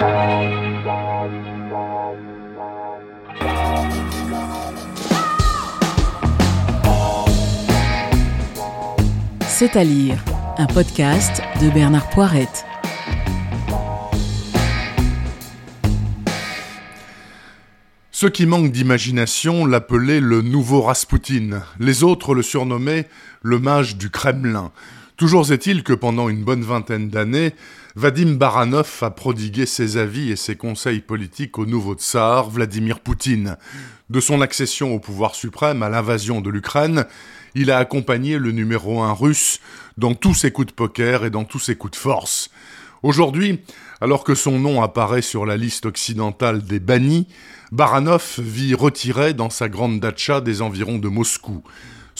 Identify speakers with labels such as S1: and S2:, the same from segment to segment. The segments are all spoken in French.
S1: C'est à lire, un podcast de Bernard Poirette.
S2: Ceux qui manquent d'imagination l'appelaient le nouveau Raspoutine. Les autres le surnommaient le mage du Kremlin. Toujours est-il que pendant une bonne vingtaine d'années, Vadim Baranov a prodigué ses avis et ses conseils politiques au nouveau tsar Vladimir Poutine. De son accession au pouvoir suprême à l'invasion de l'Ukraine, il a accompagné le numéro un russe dans tous ses coups de poker et dans tous ses coups de force. Aujourd'hui, alors que son nom apparaît sur la liste occidentale des bannis, Baranov vit retiré dans sa grande datcha des environs de Moscou.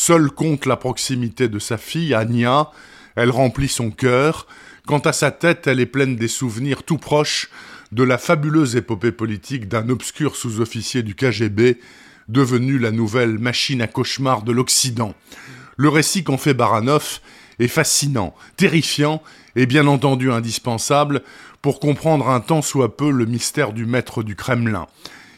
S2: Seul compte la proximité de sa fille, Anya, elle remplit son cœur, quant à sa tête, elle est pleine des souvenirs tout proches de la fabuleuse épopée politique d'un obscur sous-officier du KGB devenue la nouvelle machine à cauchemar de l'Occident. Le récit qu'en fait Baranov est fascinant, terrifiant et bien entendu indispensable pour comprendre un tant soit peu le mystère du maître du Kremlin.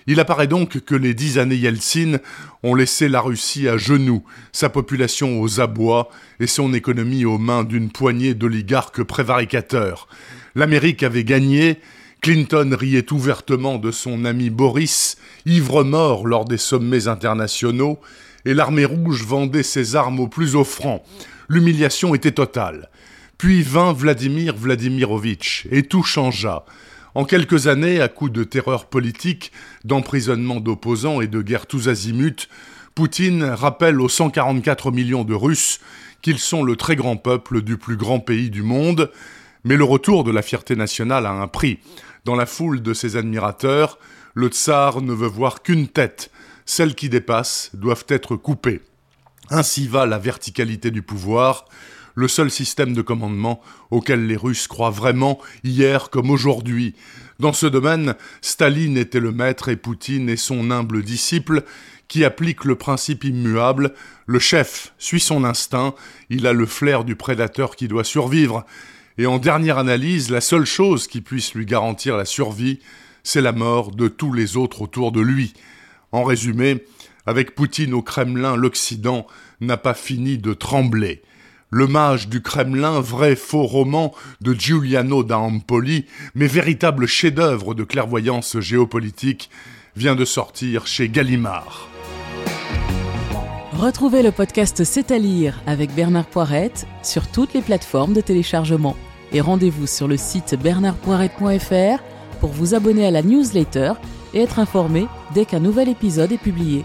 S2: Il apparaît donc que les dix années Yeltsin ont laissé la Russie à genoux, sa population aux abois et son économie aux mains d'une poignée d'oligarques prévaricateurs. L'Amérique avait gagné, Clinton riait ouvertement de son ami Boris, ivre-mort lors des sommets internationaux, et l'armée rouge vendait ses armes aux plus offrants. L'humiliation était totale. Puis vint Vladimir Vladimirovitch, et tout changea. En quelques années, à coups de terreur politique, d'emprisonnement d'opposants et de guerres tous azimuts, Poutine rappelle aux 144 millions de Russes qu'ils sont le très grand peuple du plus grand pays du monde, mais le retour de la fierté nationale a un prix. Dans la foule de ses admirateurs, le tsar ne veut voir qu'une tête. Celles qui dépassent doivent être coupées. Ainsi va la verticalité du pouvoir, le seul système de commandement auquel les Russes croient vraiment, hier comme aujourd'hui. Dans ce domaine, Staline était le maître et Poutine est son humble disciple qui applique le principe immuable, le chef suit son instinct, il a le flair du prédateur qui doit survivre, et en dernière analyse, la seule chose qui puisse lui garantir la survie, c'est la mort de tous les autres autour de lui. En résumé, avec Poutine au Kremlin, l'Occident n'a pas fini de trembler. Le mage du Kremlin, vrai faux roman de Giuliano da Empoli, mais véritable chef-d'œuvre de clairvoyance géopolitique, vient de sortir chez Gallimard.
S1: Retrouvez le podcast C'est à lire avec Bernard Poirette sur toutes les plateformes de téléchargement. Et rendez-vous sur le site bernardpoirette.fr pour vous abonner à la newsletter et être informé dès qu'un nouvel épisode est publié.